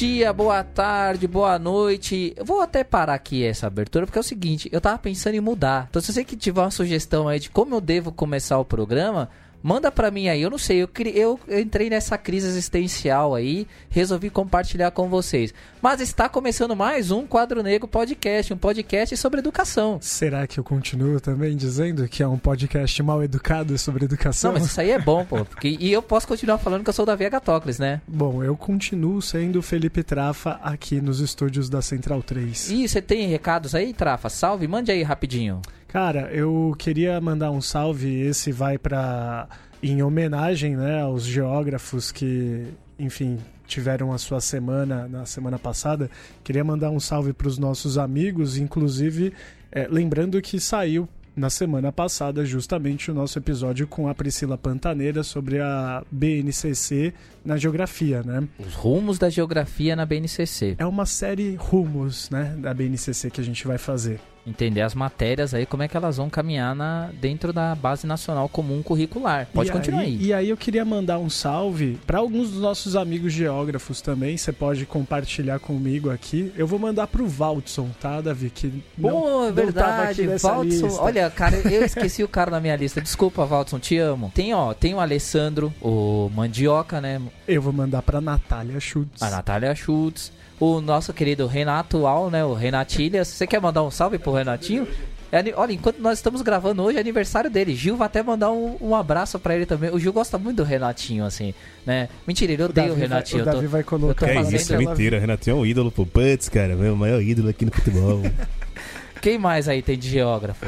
Dia, boa tarde, boa noite. Eu vou até parar aqui essa abertura porque é o seguinte, eu tava pensando em mudar. Então se você que tiver uma sugestão aí de como eu devo começar o programa, Manda pra mim aí, eu não sei, eu, eu, eu, entrei nessa crise existencial aí, resolvi compartilhar com vocês. Mas está começando mais um Quadro Negro Podcast, um podcast sobre educação. Será que eu continuo também dizendo que é um podcast mal educado sobre educação? Não, mas isso aí é bom, pô. Porque, e eu posso continuar falando que eu sou da Via Gatocles, né? Bom, eu continuo sendo Felipe Trafa aqui nos estúdios da Central 3. E você tem recados aí, Trafa? Salve, mande aí rapidinho. Cara, eu queria mandar um salve. Esse vai para em homenagem, né, aos geógrafos que, enfim, tiveram a sua semana na semana passada. Queria mandar um salve para os nossos amigos, inclusive é, lembrando que saiu na semana passada justamente o nosso episódio com a Priscila Pantaneira sobre a BNCC na geografia, né? Os rumos da geografia na BNCC. É uma série rumos, né, da BNCC que a gente vai fazer entender as matérias aí, como é que elas vão caminhar na, dentro da base nacional comum curricular. Pode e continuar aí, aí, E aí eu queria mandar um salve para alguns dos nossos amigos geógrafos também. Você pode compartilhar comigo aqui. Eu vou mandar pro Valdson, tá, Davi? Que não, é verdade, Valdson. Olha, cara, eu esqueci o cara na minha lista. Desculpa, Valdson, te amo. Tem, ó, tem o Alessandro, o Mandioca, né? Eu vou mandar pra Natália Schultz. A Natália Schultz o nosso querido Renato Al, né? O Renatilha. Você quer mandar um salve pro Renatinho? É, olha, enquanto nós estamos gravando hoje é aniversário dele. Gil vai até mandar um, um abraço para ele também. O Gil gosta muito do Renatinho, assim, né? Mentira, ele odeia o, o Renatinho. Vai, o Davi vai colocar. É isso, é mentira. O Renatinho é um ídolo pro Putz, cara. Meu maior ídolo aqui no futebol. Quem mais aí tem de geógrafo?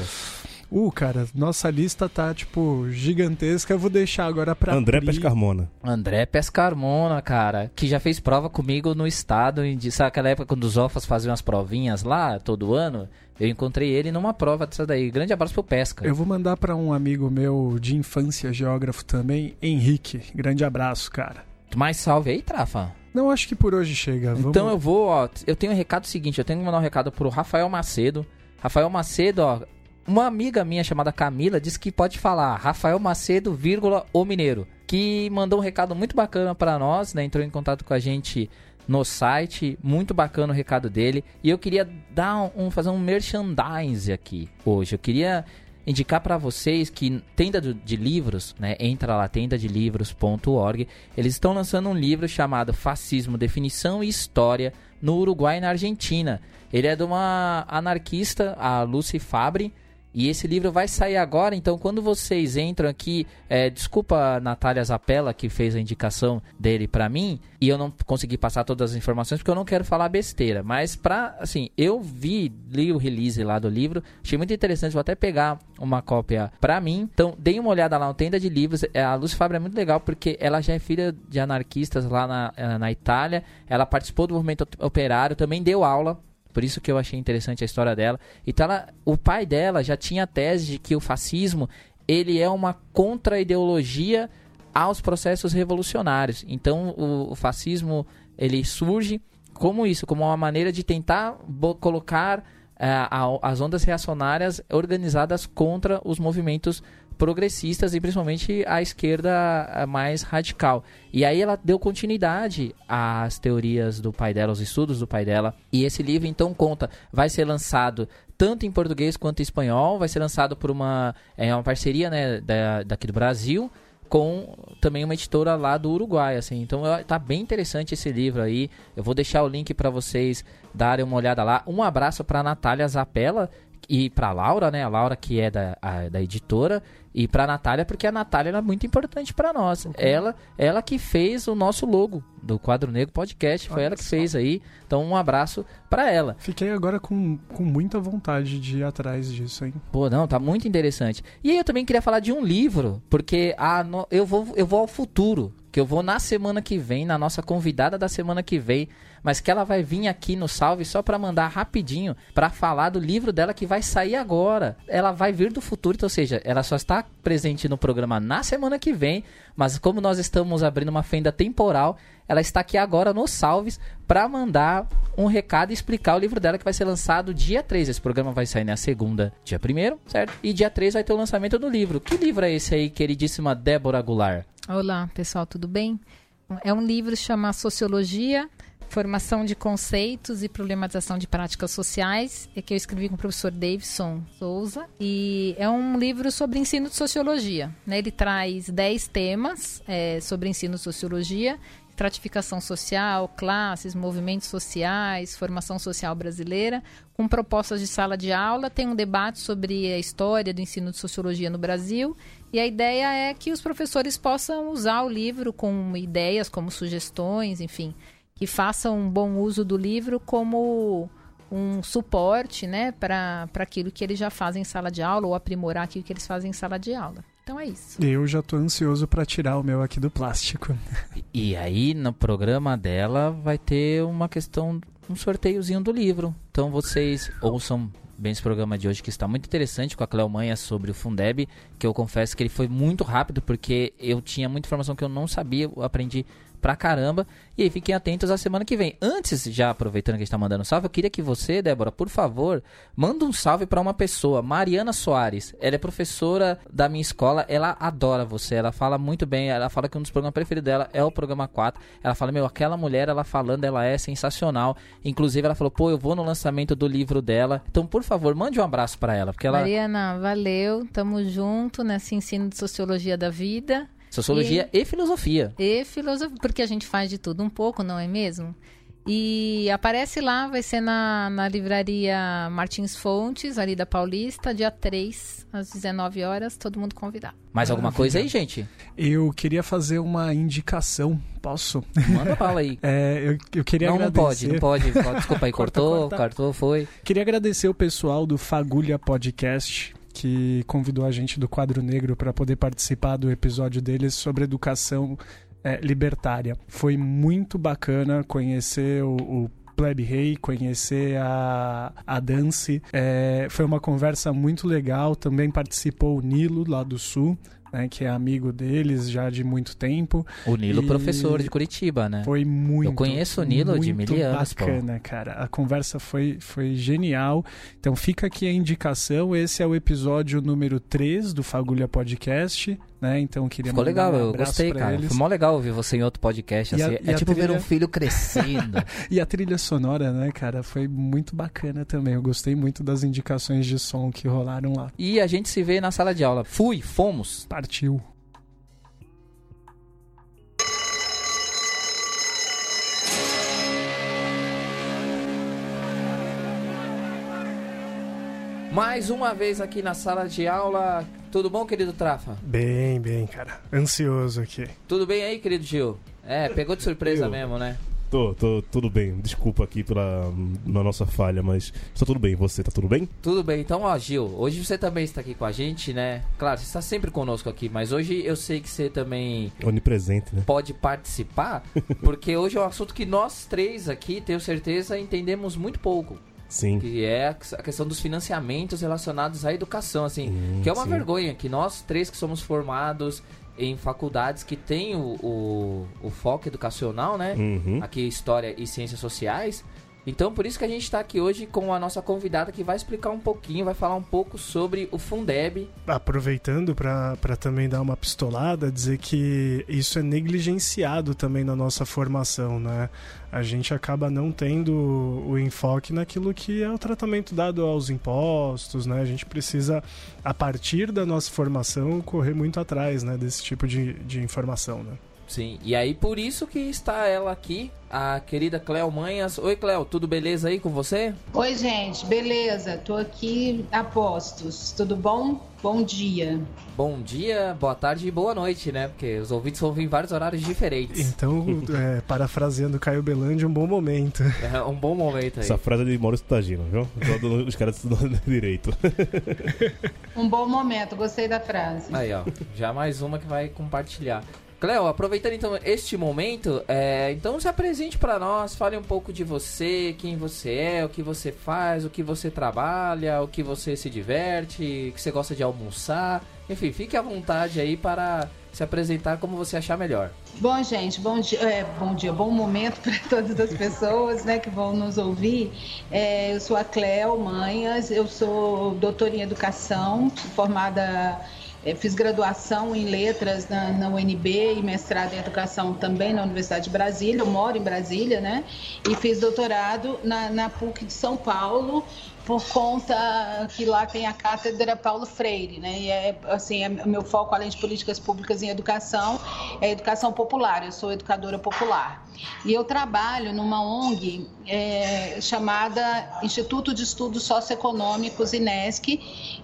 Uh, cara, nossa lista tá, tipo, gigantesca. Eu vou deixar agora pra. André abrir. Pescarmona. André Pescarmona, cara, que já fez prova comigo no estado. Em, sabe aquela época quando os OFAs faziam as provinhas lá, todo ano? Eu encontrei ele numa prova dessa daí. Grande abraço pro Pesca. Eu vou mandar para um amigo meu de infância, geógrafo também, Henrique. Grande abraço, cara. Mais salve aí, Trafa. Não, acho que por hoje chega. Vamos... Então eu vou, ó. Eu tenho um recado seguinte: eu tenho que mandar um recado pro Rafael Macedo. Rafael Macedo, ó, uma amiga minha chamada Camila disse que pode falar Rafael Macedo, vírgula, o Mineiro. Que mandou um recado muito bacana para nós, né? Entrou em contato com a gente no site, muito bacana o recado dele. E eu queria dar um, fazer um merchandise aqui hoje. Eu queria indicar para vocês que tenda de livros, né? Entra lá tendadelivros.org. Eles estão lançando um livro chamado Fascismo, Definição e História no Uruguai e na Argentina. Ele é de uma anarquista, a Lucy Fabre, e esse livro vai sair agora, então quando vocês entram aqui, é, desculpa a Natália Zapella que fez a indicação dele para mim, e eu não consegui passar todas as informações porque eu não quero falar besteira, mas pra, assim, eu vi, li o release lá do livro, achei muito interessante, vou até pegar uma cópia para mim, então deem uma olhada lá no Tenda de Livros, é, a Lúcia Fábio é muito legal porque ela já é filha de anarquistas lá na, eh, na Itália, ela participou do movimento operário, também deu aula por isso que eu achei interessante a história dela. Então, ela, o pai dela já tinha a tese de que o fascismo ele é uma contra-ideologia aos processos revolucionários. Então, o, o, fascismo ele surge como isso, como uma maneira de tentar colocar uh, a, as ondas reacionárias organizadas contra os movimentos progressistas e principalmente a esquerda mais radical. E aí ela deu continuidade às teorias do pai dela, aos estudos do pai dela. E esse livro então conta, vai ser lançado tanto em português quanto em espanhol, vai ser lançado por uma, é, uma parceria né, da, daqui do Brasil com também uma editora lá do Uruguai, assim. Então tá bem interessante esse livro aí. Eu vou deixar o link para vocês darem uma olhada lá. Um abraço para Natália Zapella, e para Laura, né? A Laura que é da, a, da editora e para Natália porque a Natália é muito importante para nós. Okay. Ela, ela que fez o nosso logo do Quadro Negro Podcast, foi Olha ela que só. fez aí. Então um abraço para ela. Fiquei agora com, com muita vontade de ir atrás disso, hein? Pô, não, tá muito interessante. E aí eu também queria falar de um livro, porque a, no, eu vou eu vou ao futuro, que eu vou na semana que vem, na nossa convidada da semana que vem mas que ela vai vir aqui no Salve só para mandar rapidinho para falar do livro dela que vai sair agora. Ela vai vir do futuro, então, ou seja, ela só está presente no programa na semana que vem, mas como nós estamos abrindo uma fenda temporal, ela está aqui agora no Salves para mandar um recado e explicar o livro dela que vai ser lançado dia 3. Esse programa vai sair na segunda, dia 1 certo? E dia 3 vai ter o lançamento do livro. Que livro é esse aí, queridíssima Débora Goulart? Olá, pessoal, tudo bem? É um livro chamado Sociologia Formação de Conceitos e Problematização de Práticas Sociais, é que eu escrevi com o professor Davidson Souza. E é um livro sobre ensino de sociologia. Né? Ele traz 10 temas é, sobre ensino de sociologia estratificação social, classes, movimentos sociais, formação social brasileira, com propostas de sala de aula. Tem um debate sobre a história do ensino de sociologia no Brasil. E a ideia é que os professores possam usar o livro com ideias, como sugestões, enfim, que façam um bom uso do livro como um suporte né, para aquilo que eles já fazem em sala de aula ou aprimorar aquilo que eles fazem em sala de aula. Então é isso. Eu já tô ansioso para tirar o meu aqui do plástico. E aí no programa dela vai ter uma questão, um sorteiozinho do livro. Então vocês ouçam bem esse programa de hoje que está muito interessante com a Cleo Manha sobre o Fundeb, que eu confesso que ele foi muito rápido porque eu tinha muita informação que eu não sabia, eu aprendi pra caramba. E aí fiquem atentos à semana que vem. Antes, já aproveitando que a gente tá mandando salve, eu queria que você, Débora, por favor, manda um salve para uma pessoa, Mariana Soares. Ela é professora da minha escola, ela adora você, ela fala muito bem, ela fala que um dos programas preferidos dela é o programa 4. Ela fala, meu, aquela mulher, ela falando, ela é sensacional. Inclusive, ela falou, pô, eu vou no lançamento do livro dela. Então, por favor, mande um abraço para ela, porque ela... Mariana, valeu, tamo junto nesse ensino de sociologia da vida. Sociologia e, e filosofia. E filosofia, porque a gente faz de tudo um pouco, não é mesmo? E aparece lá, vai ser na, na livraria Martins Fontes, ali da Paulista, dia 3, às 19 horas, todo mundo convidado. Mais alguma coisa aí, gente? Eu queria fazer uma indicação. Posso? Manda bala aí. É, eu, eu queria não, agradecer... Não pode, não pode. Desculpa aí, cortou, cortou, foi. Queria agradecer o pessoal do Fagulha Podcast que convidou a gente do Quadro Negro para poder participar do episódio deles sobre educação é, libertária. Foi muito bacana conhecer o, o Pleb Rei, conhecer a, a Dance. É, foi uma conversa muito legal. Também participou o Nilo, lá do Sul né, que é amigo deles já de muito tempo. O Nilo, e... professor de Curitiba, né? Foi muito. Eu conheço o Nilo de mil anos. bacana, pô. cara. A conversa foi, foi genial. Então fica aqui a indicação. Esse é o episódio número 3 do Fagulha Podcast né? Então queria Ficou legal, um eu gostei, cara. Eles. Foi mó legal ouvir você em outro podcast. Assim. A, é tipo trilha... ver um filho crescendo. e a trilha sonora, né, cara, foi muito bacana também. Eu gostei muito das indicações de som que rolaram lá. E a gente se vê na sala de aula. Fui, fomos. Partiu. Mais uma vez aqui na sala de aula, tudo bom, querido Trafa? Bem, bem, cara. Ansioso aqui. Tudo bem aí, querido Gil? É, pegou de surpresa Eu... mesmo, né? Tô, tô, tudo bem. Desculpa aqui pela na nossa falha, mas está tudo bem. Você tá tudo bem? Tudo bem. Então, ó, Gil, hoje você também está aqui com a gente, né? Claro, você está sempre conosco aqui, mas hoje eu sei que você também onipresente, né? Pode participar, porque hoje é um assunto que nós três aqui, tenho certeza, entendemos muito pouco. Sim. Que é a questão dos financiamentos relacionados à educação, assim. Hum, que é uma sim. vergonha que nós três que somos formados em faculdades que têm o, o, o foco educacional, né? Uhum. Aqui História e Ciências Sociais, então, por isso que a gente está aqui hoje com a nossa convidada que vai explicar um pouquinho, vai falar um pouco sobre o Fundeb. Aproveitando para também dar uma pistolada, dizer que isso é negligenciado também na nossa formação, né? A gente acaba não tendo o enfoque naquilo que é o tratamento dado aos impostos, né? A gente precisa, a partir da nossa formação, correr muito atrás né, desse tipo de, de informação, né? Sim, e aí por isso que está ela aqui, a querida Cléo Manhas. Oi, Cléo, tudo beleza aí com você? Oi, gente, beleza. Tô aqui a postos. Tudo bom? Bom dia. Bom dia, boa tarde e boa noite, né? Porque os ouvintes vão vir em vários horários diferentes. Então, é, parafraseando Caio Belandi, um bom momento. É, um bom momento aí. Essa frase é de Maurício Tagino, viu? Os caras estudando direito. Um bom momento, gostei da frase. Aí, ó, já mais uma que vai compartilhar. Cleo, aproveitando então este momento, é, então se apresente para nós, fale um pouco de você, quem você é, o que você faz, o que você trabalha, o que você se diverte, o que você gosta de almoçar. Enfim, fique à vontade aí para se apresentar como você achar melhor. Bom, gente, bom dia, é, bom dia, bom momento para todas as pessoas né, que vão nos ouvir. É, eu sou a Cleo Manhas, eu sou doutora em educação, formada fiz graduação em letras na, na, UNB e mestrado em educação também na Universidade de Brasília. Eu moro em Brasília, né? E fiz doutorado na, na PUC de São Paulo por conta que lá tem a cátedra Paulo Freire, né? E é assim, é, meu foco além de políticas públicas em educação é educação popular. Eu sou educadora popular e eu trabalho numa ONG é, chamada Instituto de Estudos Socioeconômicos INESC,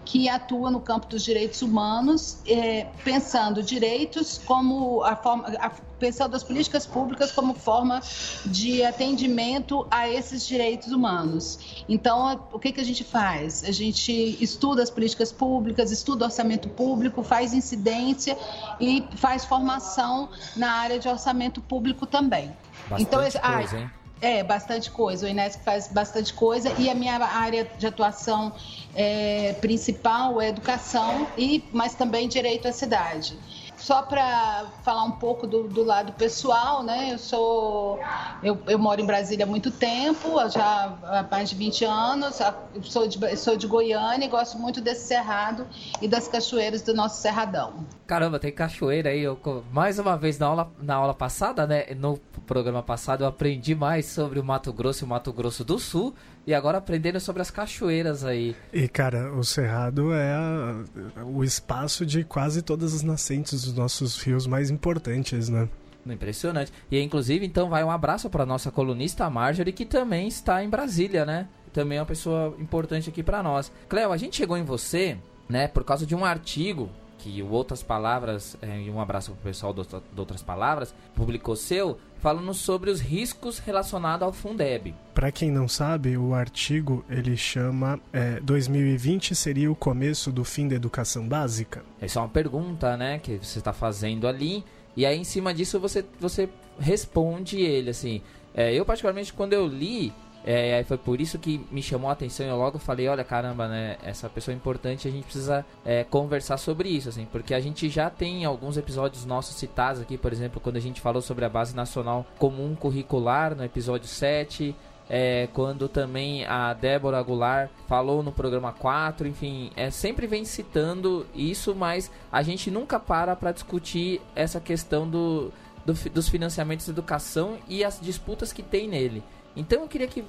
que atua no campo dos direitos humanos, é, pensando direitos como a forma a, pensando as políticas públicas como forma de atendimento a esses direitos humanos. Então, o que, que a gente faz? A gente estuda as políticas públicas, estuda o orçamento público, faz incidência e faz formação na área de orçamento público também. Bastante então, coisa, ah, hein? É, bastante coisa. O Inesc faz bastante coisa e a minha área de atuação é, principal é educação, e, mas também direito à cidade. Só para falar um pouco do, do, lado pessoal, né? Eu sou. Eu, eu, moro em Brasília há muito tempo, já há mais de 20 anos. Sou de, sou de Goiânia e gosto muito desse cerrado e das cachoeiras do nosso Cerradão. Caramba, tem cachoeira aí. Eu, mais uma vez na aula, na aula passada, né? No programa passado, eu aprendi mais sobre o Mato Grosso e o Mato Grosso do Sul. E agora aprendendo sobre as cachoeiras aí. E, cara, o Cerrado é a, o espaço de quase todas as nascentes dos nossos rios mais importantes, né? Impressionante. E, inclusive, então, vai um abraço para nossa colunista Marjorie, que também está em Brasília, né? Também é uma pessoa importante aqui para nós. Cleo, a gente chegou em você, né, por causa de um artigo que o Outras Palavras, é, e um abraço pro pessoal do, do Outras Palavras, publicou seu, falando sobre os riscos relacionados ao Fundeb. Para quem não sabe, o artigo ele chama é, 2020 seria o começo do fim da educação básica? Essa é uma pergunta, né, que você está fazendo ali, e aí em cima disso você, você responde ele, assim. É, eu particularmente quando eu li, é, foi por isso que me chamou a atenção e eu logo falei, olha, caramba, né, essa pessoa é importante, a gente precisa é, conversar sobre isso, assim, porque a gente já tem alguns episódios nossos citados aqui, por exemplo, quando a gente falou sobre a Base Nacional Comum Curricular, no episódio 7, é, quando também a Débora Goulart falou no programa 4, enfim, é, sempre vem citando isso, mas a gente nunca para para discutir essa questão do, do, dos financiamentos de educação e as disputas que tem nele. Então eu queria que,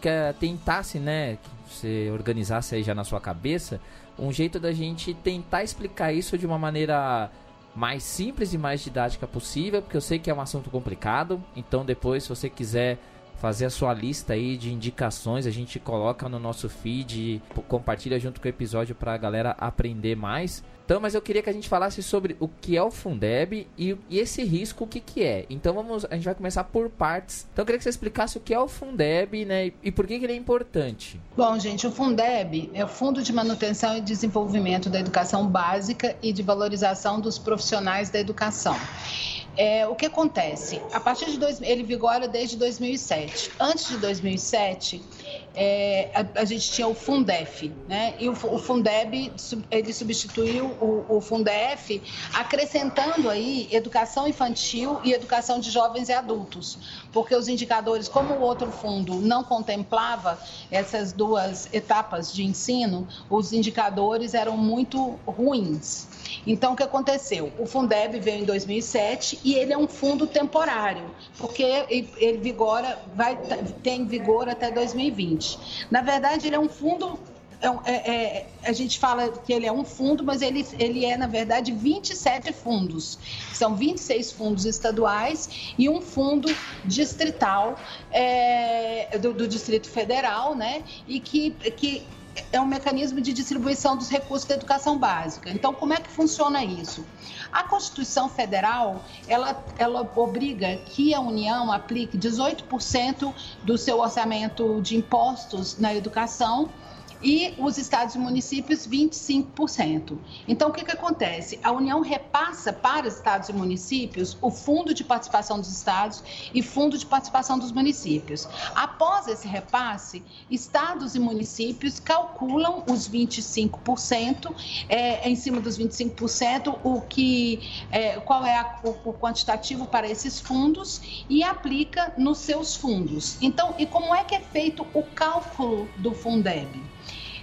que tentasse, né, que você organizasse aí já na sua cabeça um jeito da gente tentar explicar isso de uma maneira mais simples e mais didática possível, porque eu sei que é um assunto complicado. Então depois, se você quiser fazer a sua lista aí de indicações, a gente coloca no nosso feed, compartilha junto com o episódio para a galera aprender mais. Então, mas eu queria que a gente falasse sobre o que é o Fundeb e, e, esse risco, o que, que é. Então, vamos, a gente vai começar por partes. Então, eu queria que você explicasse o que é o Fundeb, né, e, e por que, que ele é importante. Bom, gente, o Fundeb é o Fundo de Manutenção e Desenvolvimento da Educação Básica e de Valorização dos Profissionais da Educação. É, o que acontece? A partir de dois, ele vigora desde 2007. Antes de 2007, é, a, a, gente tinha o Fundef, né? E o, o Fundeb ele substituiu o, o, Fundef, acrescentando aí educação infantil e educação de jovens e adultos, porque os indicadores, como o outro fundo não contemplava essas duas etapas de ensino, os indicadores eram muito ruins. Então, o que aconteceu? O Fundeb veio em 2007 e ele é um fundo temporário, porque ele vigora, vai ter vigor até 2020. Na verdade, ele é um fundo é, é, é, a gente fala que ele é um fundo, mas ele, ele é, na verdade, 27 fundos. São 26 fundos estaduais e um fundo distrital é, do, do, Distrito Federal, né? E que, que é um mecanismo de distribuição dos recursos da educação básica. Então, como é que funciona isso? A Constituição Federal, ela, ela obriga que a União aplique 18% do seu orçamento de impostos na educação e os estados e municípios 25%. Então, o que, que acontece? A União repassa para estados e municípios o Fundo de Participação dos Estados e Fundo de Participação dos Municípios. Após esse repasse, estados e municípios calculam os 25%, é, em cima dos 25%, o que, é, qual é a, o, o quantitativo para esses fundos e aplica nos seus fundos. Então, e como é que é feito o cálculo do Fundeb?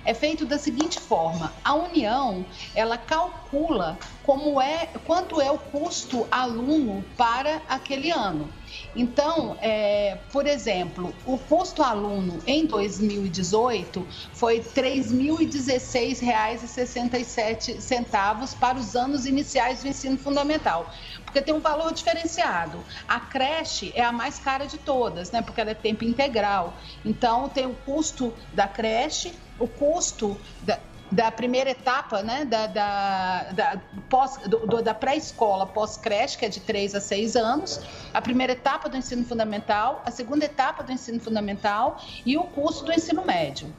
É feito da seguinte forma: a União ela calcula como é quanto é o custo aluno para aquele ano. Então, é, por exemplo, o custo aluno em 2018 foi R$ 3.016,67 para os anos iniciais do ensino fundamental, porque tem um valor diferenciado. A creche é a mais cara de todas, né? Porque ela é tempo integral. Então, tem o custo da creche, o custo da, da primeira etapa, né, da, da, da, da pré-escola pós-creche, que é de 3 a 6 anos, a primeira etapa do ensino fundamental, a segunda etapa do ensino fundamental e o curso do ensino médio.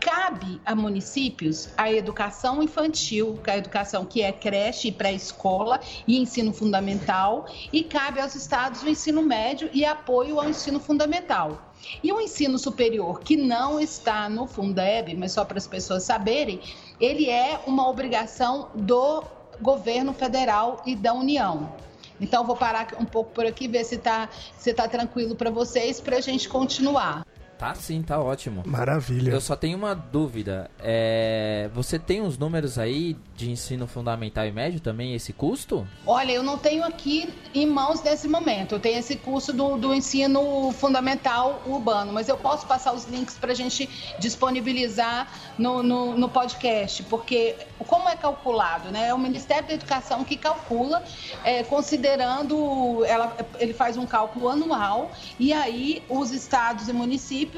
Cabe a municípios a educação infantil, a educação que é creche e pré-escola e ensino fundamental, e cabe aos estados o ensino médio e apoio ao ensino fundamental. E o ensino superior, que não está no Fundeb, mas só para as pessoas saberem, ele é uma obrigação do governo federal e da União. Então, vou parar um pouco por aqui, ver se está se tá tranquilo para vocês, para a gente continuar. Tá sim, tá ótimo. Maravilha. Eu só tenho uma dúvida. É... Você tem os números aí de ensino fundamental e médio também, esse custo? Olha, eu não tenho aqui em mãos nesse momento. Eu tenho esse curso do, do ensino fundamental urbano, mas eu posso passar os links para a gente disponibilizar no, no, no, podcast, porque como é calculado, né? É o Ministério da Educação que calcula, é, considerando, ela, ele faz um cálculo anual e aí os estados e municípios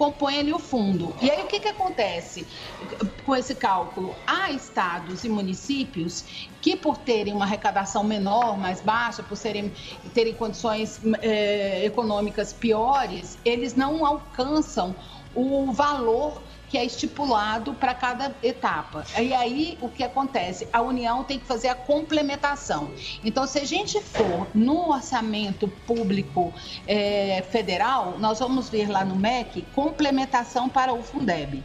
compõem ali o fundo. E aí o que, que acontece com esse cálculo? Há estados e municípios que, por terem uma arrecadação menor, mais baixa, por serem, terem condições é, econômicas piores, eles não alcançam o valor que é estipulado para cada etapa. E aí o que acontece? A União tem que fazer a complementação. Então, se a gente for no orçamento público é, federal, nós vamos ver lá no MEC complementação para o Fundeb.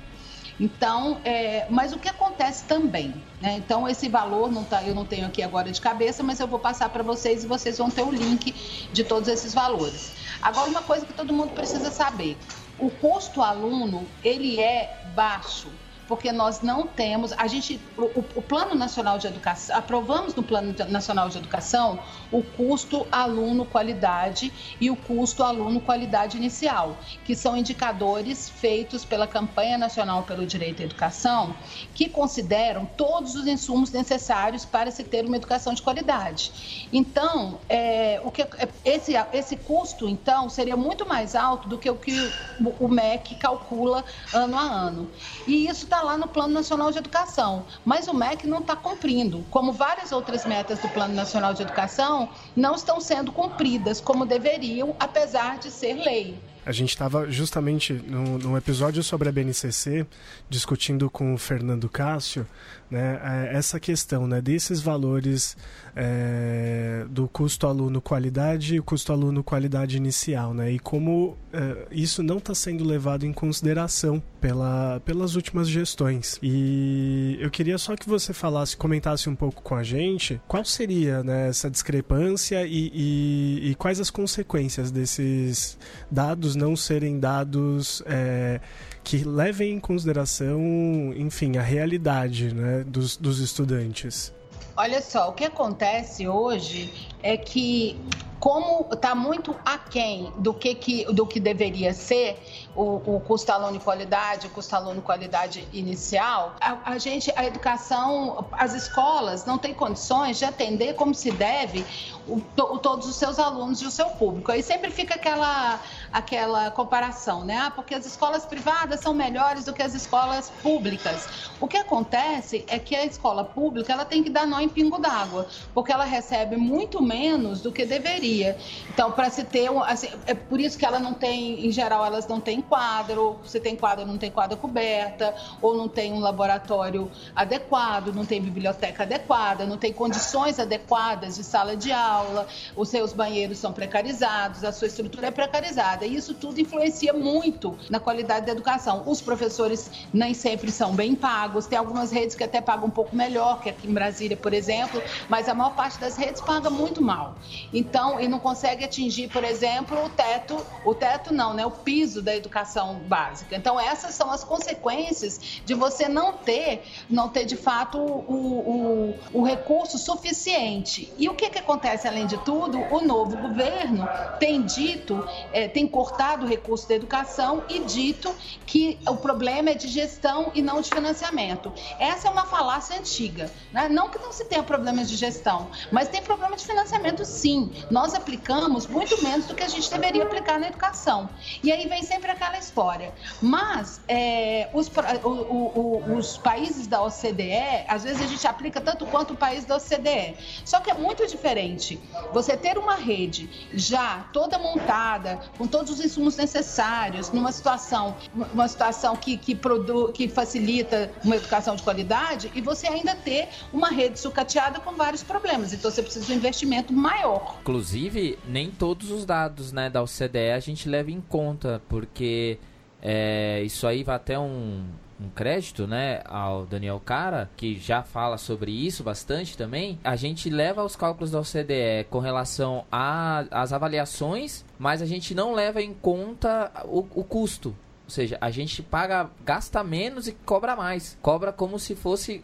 Então, é, mas o que acontece também? Né? Então, esse valor não tá, eu não tenho aqui agora de cabeça, mas eu vou passar para vocês e vocês vão ter o link de todos esses valores. Agora, uma coisa que todo mundo precisa saber: o custo aluno ele é baixo porque nós não temos, a gente, o, o, Plano Nacional de Educação, aprovamos no Plano Nacional de Educação o custo aluno qualidade e o custo aluno qualidade inicial, que são indicadores feitos pela Campanha Nacional pelo Direito à Educação, que consideram todos os insumos necessários para se ter uma educação de qualidade. Então, é, o que, é, esse, esse custo, então, seria muito mais alto do que o que o MEC calcula ano a ano. E isso está está lá no Plano Nacional de Educação, mas o MEC não está cumprindo. Como várias outras metas do Plano Nacional de Educação não estão sendo cumpridas como deveriam, apesar de ser lei. A gente estava justamente num, episódio sobre a BNCC discutindo com o Fernando Cássio né, é, essa questão né, desses valores é, do custo aluno qualidade e custo aluno qualidade inicial, né, e como é, isso não está sendo levado em consideração pela, pelas últimas gestões. E eu queria só que você falasse, comentasse um pouco com a gente qual seria né, essa discrepância e, e, e, quais as consequências desses dados não serem dados. É, que levem em consideração, enfim, a realidade né, dos, dos estudantes. Olha só, o que acontece hoje é que como está muito aquém do que, que, do que deveria ser o, o custo aluno qualidade, o custo aluno qualidade inicial, a, a, gente, a educação, as escolas não têm condições de atender como se deve o, o, todos os seus alunos e o seu público. Aí sempre fica aquela, aquela comparação, né? Ah, porque as escolas privadas são melhores do que as escolas públicas. O que acontece é que a escola pública ela tem que dar nó em pingo d'água, porque ela recebe muito menos do que deveria. Então, para se ter assim, é por isso que ela não tem, em geral, elas não têm quadro. Se tem quadro, não tem quadra coberta, ou não tem um laboratório adequado, não tem biblioteca adequada, não tem condições adequadas de sala de aula, os seus banheiros são precarizados, a sua estrutura é precarizada. E isso tudo influencia muito na qualidade da educação. Os professores nem sempre são bem pagos, tem algumas redes que até pagam um pouco melhor, que aqui em Brasília, por exemplo, mas a maior parte das redes paga muito mal. Então, e não consegue atingir, por exemplo, o teto, o teto não, né? O piso da educação básica. Então, essas são as consequências de você não ter, não ter de fato o, o, o recurso suficiente. E o que, que acontece além de tudo? O novo governo tem dito, é, tem cortado o recurso da educação e dito que o problema é de gestão e não de financiamento. Essa é uma falácia antiga. Né? Não que não se tenha problemas de gestão, mas tem problema de financiamento sim. Nós aplicamos muito menos do que a gente deveria aplicar na educação. E aí vem sempre aquela história. Mas é, os, o, o, os países da OCDE, às vezes a gente aplica tanto quanto o país da OCDE. Só que é muito diferente você ter uma rede já toda montada, com todos os insumos necessários, numa situação, uma situação que, que, produ, que facilita uma educação de qualidade, e você ainda ter uma rede sucateada com vários problemas. Então você precisa de um investimento maior. Inclusive, nem todos os dados né, da OCDE a gente leva em conta, porque é, isso aí vai até um, um crédito, né, ao Daniel Cara, que já fala sobre isso bastante também. A gente leva os cálculos da OCDE com relação às avaliações, mas a gente não leva em conta o, o custo. Ou seja, a gente paga, gasta menos e cobra mais. Cobra como se fosse.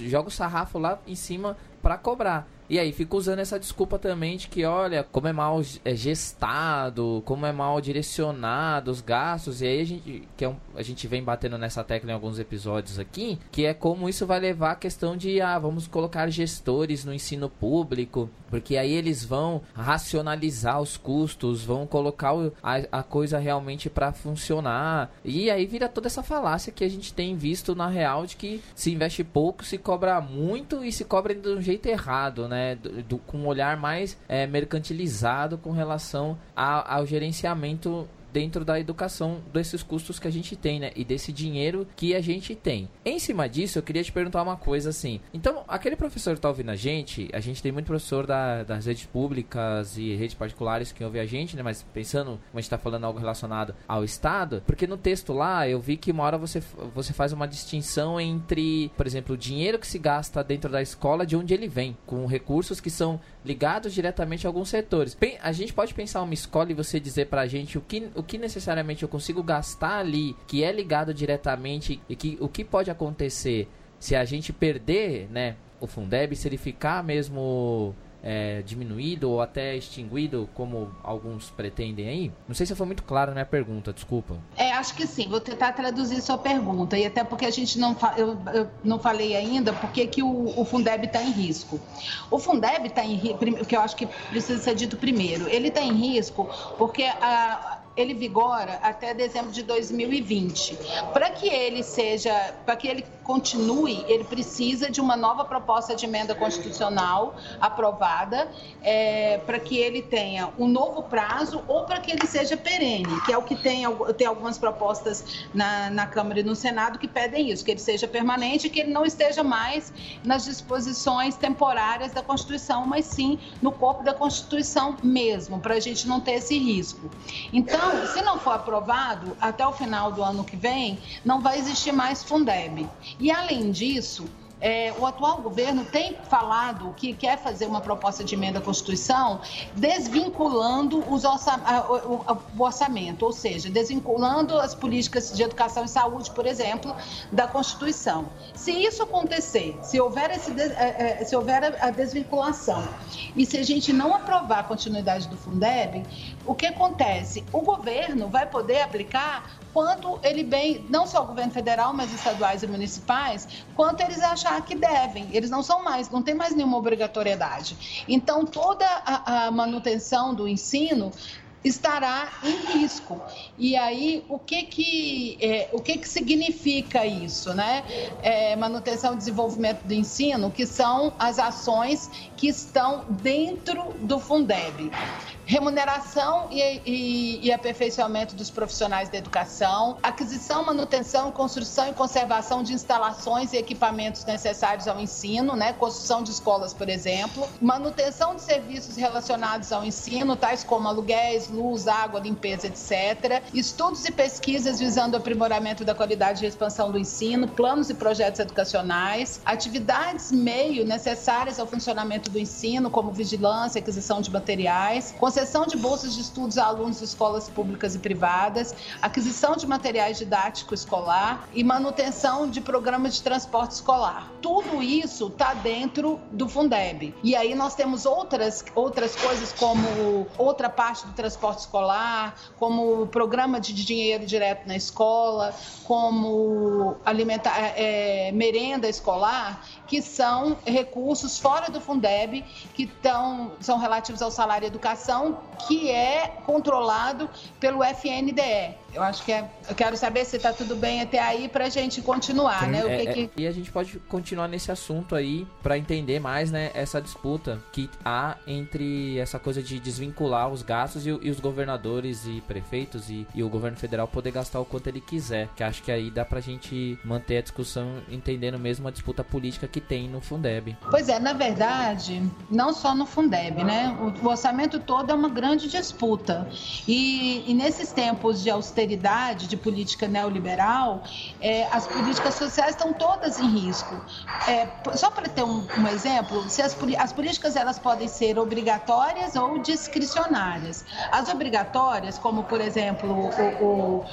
Joga o sarrafo lá em cima para cobrar. E aí fica usando essa desculpa também de que, olha, como é mal é, gestado, como é mal direcionado os gastos. E aí a gente, que é um, a gente vem batendo nessa tecla em alguns episódios aqui, que é como isso vai levar a questão de, ah, vamos colocar gestores no ensino público, porque aí eles vão racionalizar os custos, vão colocar a, a coisa realmente para funcionar. E aí vira toda essa falácia que a gente tem visto na real de que se investe pouco, se cobra muito e se cobra de um jeito errado, né? Né, do, do, com um olhar mais é, mercantilizado com relação a, ao gerenciamento dentro da educação desses custos que a gente tem, né? E desse dinheiro que a gente tem. Em cima disso, eu queria te perguntar uma coisa assim. Então, aquele professor que tá ouvindo a gente, a gente tem muito professor da, das redes públicas e redes particulares que ouve a gente, né? Mas pensando, como a gente tá falando algo relacionado ao Estado, porque no texto lá eu vi que uma hora você, você faz uma distinção entre, por exemplo, o dinheiro que se gasta dentro da escola de onde ele vem, com recursos que são ligados diretamente a alguns setores. A gente pode pensar uma escola e você dizer pra gente o que, o que necessariamente eu consigo gastar ali, que é ligado diretamente e que o que pode acontecer se a gente perder, né, o Fundeb, se ele ficar mesmo é, diminuído ou até extinguido, como alguns pretendem aí? Não sei se foi muito claro na minha pergunta, desculpa. É, acho que sim. Vou tentar traduzir sua pergunta. E até porque a gente não, eu, eu não falei ainda porque que o, o Fundeb está em risco. O Fundeb está em risco, que eu acho que precisa ser dito primeiro. Ele está em risco porque a ele vigora até dezembro de 2020. Para que ele seja, para que ele continue, ele precisa de uma nova proposta de emenda constitucional aprovada, é, para que ele tenha um novo prazo ou para que ele seja perene, que é o que tem, tem algumas propostas na, na Câmara e no Senado que pedem isso, que ele seja permanente e que ele não esteja mais nas disposições temporárias da Constituição, mas sim no corpo da Constituição mesmo, para a gente não ter esse risco. Então, então, se não for aprovado, até o final do ano que vem, não vai existir mais Fundeb. E, além disso, é, o atual governo tem falado que quer fazer uma proposta de emenda à Constituição desvinculando orça, o, o, orçamento, ou seja, desvinculando as políticas de educação e saúde, por exemplo, da Constituição. Se isso acontecer, se houver, esse, é, é, se houver a desvinculação e se a gente não aprovar a continuidade do Fundeb, o que acontece? O governo vai poder aplicar quanto ele bem, não só o governo federal, mas estaduais e municipais, quanto eles achar que devem. Eles não são mais, não tem mais nenhuma obrigatoriedade. Então, toda a, a manutenção do ensino estará em risco. E aí, o que que, é, o que, que significa isso? Né? É, manutenção e desenvolvimento do ensino, que são as ações que estão dentro do Fundeb remuneração e, e, e, aperfeiçoamento dos profissionais da educação, aquisição, manutenção, construção e conservação de instalações e equipamentos necessários ao ensino, né? construção de escolas, por exemplo, manutenção de serviços relacionados ao ensino, tais como aluguéis, luz, água, limpeza, etc. Estudos e pesquisas visando o aprimoramento da qualidade e expansão do ensino, planos e projetos educacionais, atividades meio necessárias ao funcionamento do ensino, como vigilância, aquisição de materiais, concessão de bolsas de estudos a alunos de escolas públicas e privadas, aquisição de materiais didáticos escolar e manutenção de programas de transporte escolar. Tudo isso está dentro do Fundeb. E aí nós temos outras, outras coisas como outra parte do transporte escolar, como programa de dinheiro direto na escola, como alimentar, é, merenda escolar, que são recursos fora do Fundeb, que tão, são relativos ao salário e educação, que é controlado pelo FNDE. Eu acho que é. Eu quero saber se está tudo bem até aí para a gente continuar, né? É, que que... É, e a gente pode continuar nesse assunto aí para entender mais, né? Essa disputa que há entre essa coisa de desvincular os gastos e, e os governadores e prefeitos e, e, o governo federal poder gastar o quanto ele quiser. Que acho que aí dá pra gente manter a discussão entendendo mesmo a disputa política que tem no Fundeb. Pois é, na verdade, não só no Fundeb, né? O, o orçamento todo é uma grande disputa. E, e nesses tempos de austeridade austeridade, de política neoliberal, é, as políticas sociais estão todas em risco. É, só para ter um, um exemplo, se as, as, políticas elas podem ser obrigatórias ou discricionárias. As obrigatórias, como por exemplo o, o,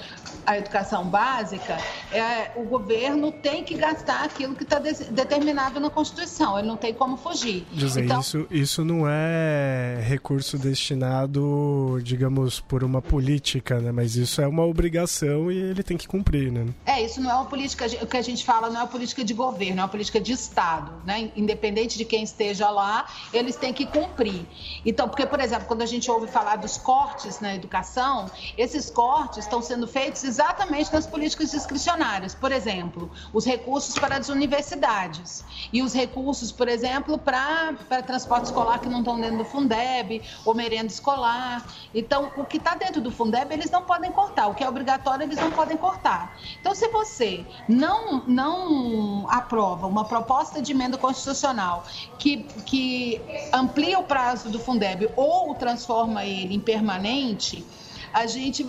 a educação básica, é, o governo tem que gastar aquilo que está de, determinado na Constituição, ele não tem como fugir. José, então, isso, isso não é recurso destinado, digamos, por uma política, né? mas isso é uma obrigação e ele tem que cumprir, né? É, isso não é uma política, o que a gente fala não é uma política de governo, é uma política de Estado, né? Independente de quem esteja lá, eles têm que cumprir. Então, porque, por exemplo, quando a gente ouve falar dos cortes na educação, esses cortes estão sendo feitos exatamente nas políticas discricionárias. Por exemplo, os recursos para as universidades e os recursos, por exemplo, para, para transporte escolar que não estão dentro do Fundeb ou merenda escolar. Então, o que está dentro do Fundeb, eles não podem cortar o que é obrigatório eles não podem cortar. Então, se você não, não aprova uma proposta de emenda constitucional que, que amplia o prazo do Fundeb ou transforma ele em permanente, a gente.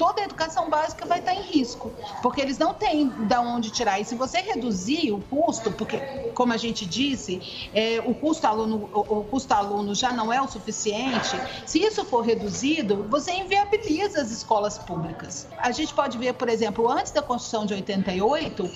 Toda a educação básica vai estar em risco, porque eles não têm de onde tirar. E se você reduzir o custo, porque, como a gente disse, é, o, custo aluno, o, o custo aluno já não é o suficiente, se isso for reduzido, você inviabiliza as escolas públicas. A gente pode ver, por exemplo, antes da Constituição de 88,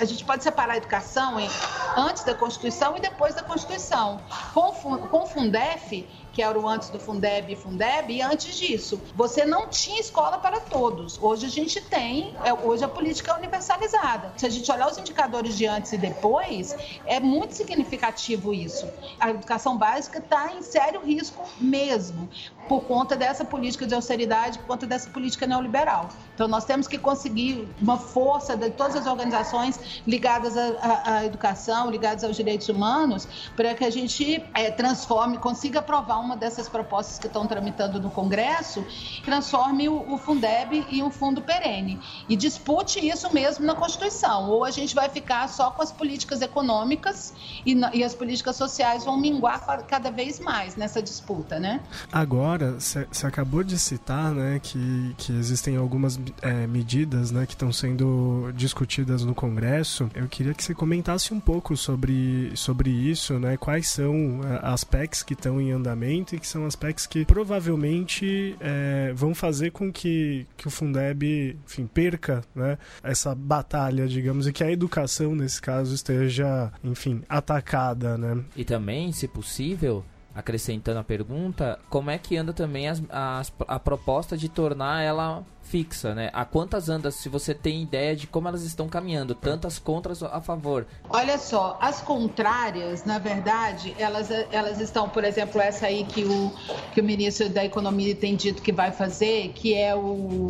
a gente pode separar a educação em antes da Constituição e depois da Constituição. Com o Fundef, que era o antes do Fundeb e Fundeb, e antes disso, você não tinha escola para todos. Hoje a gente tem, é, hoje a política é universalizada. Se a gente olhar os indicadores de antes e depois, é muito significativo isso. A educação básica está em sério risco mesmo, por conta dessa política de austeridade, por conta dessa política neoliberal. Então nós temos que conseguir uma força de todas as organizações ligadas à, à educação, ligadas aos direitos humanos, para que a gente é, transforme, consiga aprovar uma dessas propostas que estão tramitando no Congresso, transforme o, o Fundeb em um fundo perene e dispute isso mesmo na Constituição. Ou a gente vai ficar só com as políticas econômicas e, e as políticas sociais vão minguar cada vez mais nessa disputa, né? Agora, você acabou de citar, né, que, que existem algumas é, medidas, né, que estão sendo discutidas no Congresso. Eu queria que você comentasse um pouco sobre, sobre isso, né, quais são é, as PECs que estão em andamento e que são aspectos que provavelmente é, vão fazer com que, que o Fundeb enfim, perca né, essa batalha, digamos, e que a educação, nesse caso, esteja, enfim, atacada. Né? E também, se possível, acrescentando a pergunta, como é que anda também as, as, a proposta de tornar ela fixa, né? A quantas andas, se você tem ideia de como elas estão caminhando, tantas contras a favor? Olha só, as contrárias, na verdade, elas, elas estão, por exemplo, essa aí que o, que o ministro da Economia tem dito que vai fazer, que é o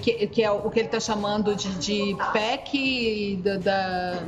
que, que é o que ele está chamando de, de PEC da, da...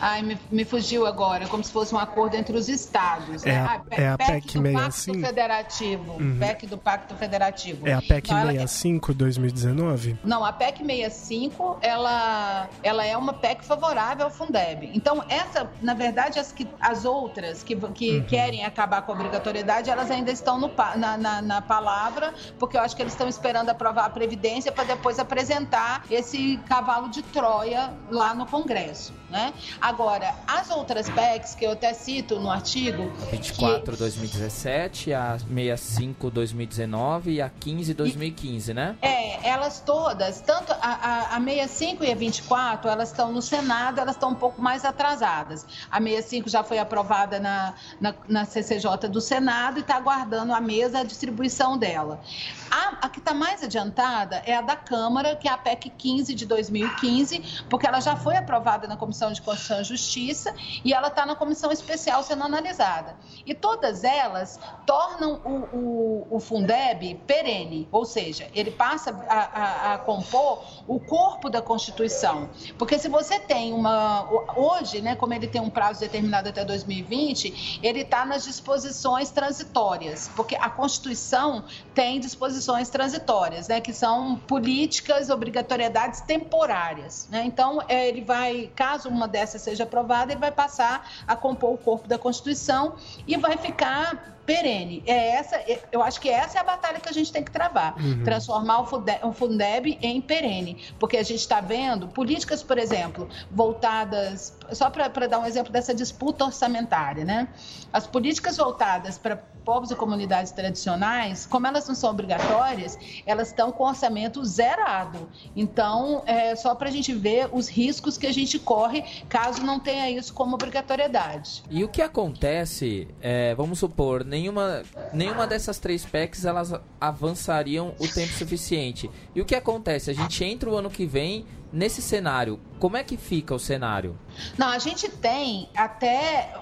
Ai, me, me fugiu agora, como se fosse um acordo entre os estados estados. É né? a- é a PEC do 65? Pacto Federativo. PEC do Pacto Federativo. É a PEC Então, ela- 65 2019? Não, a PEC 65, ela, ela é uma PEC favorável ao Fundeb. Então, essa, na verdade, as, que, as outras que, que Uhum. querem acabar com a obrigatoriedade, elas ainda estão no, na, na, na palavra, porque eu acho que eles estão esperando aprovar a Previdência para depois apresentar esse cavalo de Troia lá no Congresso. Né? Agora, as outras PECs, que eu até cito no artigo, 24 2017, a 65 2019 e a 15 2015, né? É, elas todas, tanto a, a, a 65 e a 24, elas estão no Senado, elas estão um pouco mais atrasadas. A 65 já foi aprovada na, na, na CCJ do Senado e está aguardando a mesa a distribuição dela. A, a que está mais adiantada é a da Câmara, que é a PEC 15 de 2015, porque ela já foi aprovada na Comissão de Constituição e Justiça e ela está na Comissão Especial sendo analisada. E todas elas tornam o, o, o Fundeb perene, ou seja, ele passa a, a, a compor o corpo da Constituição. Porque se você tem uma. Hoje, né, como ele tem um prazo determinado até 2020, ele está nas disposições transitórias, porque a Constituição tem disposições transitórias, né, que são políticas, obrigatoriedades temporárias. Né? Então, eh, ele vai, caso uma dessas seja aprovada, ele vai passar a compor o corpo da Constituição e vai ficar perene. É essa, eu acho que essa é a batalha que a gente tem que travar, transformar o Funde- o Fundeb em perene, porque a gente está vendo políticas, por exemplo, voltadas, só para dar um exemplo dessa disputa orçamentária, né? As políticas voltadas para povos e comunidades tradicionais, como elas não são obrigatórias, elas estão com orçamento zerado. Então, é só para a gente ver os riscos que a gente corre caso não tenha isso como obrigatoriedade. E o que acontece, é, vamos supor, nenhuma, nenhuma dessas três PECs elas avançariam o tempo suficiente. E o que acontece? A gente entra o ano que vem nesse cenário. Como é que fica o cenário? Não, a gente tem até,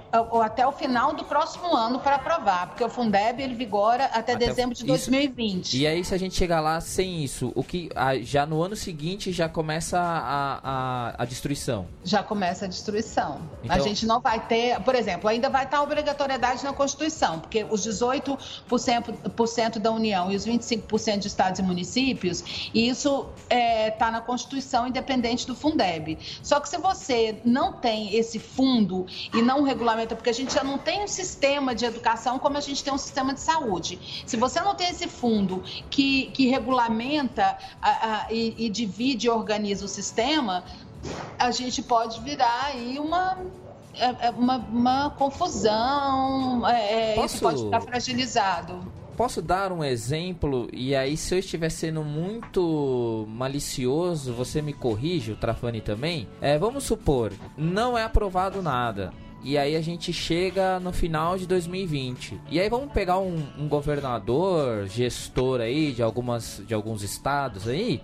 até o final do próximo ano para aprovar, porque o Fundeb ele vigora até, Até dezembro de isso- 2020. E aí, se a gente chegar lá sem isso, o que a- já no ano seguinte já começa a, a, a destruição. Já começa a destruição. A Então- gente não vai ter, por exemplo, ainda vai estar a obrigatoriedade na Constituição, porque os 18% por cento da União e os 25% de estados e municípios, isso está na Constituição, independente do Fundeb. Só que se você não tem esse fundo e não regulamenta, porque a gente já não tem um sistema de educação como a gente tem um sistema de saúde. Se você não tem esse fundo que, que regulamenta a- a- e, e divide e organiza o sistema, a gente pode virar aí uma. é- é Uma, uma confusão, é, é, Posso- isso pode ficar fragilizado. Posso dar um exemplo e aí se eu estiver sendo muito malicioso, você me corrige, o Trafani também? É, vamos supor, não é aprovado nada. E aí a gente chega no final de 2020. E aí vamos pegar um, um governador, gestor aí de algumas de alguns estados aí,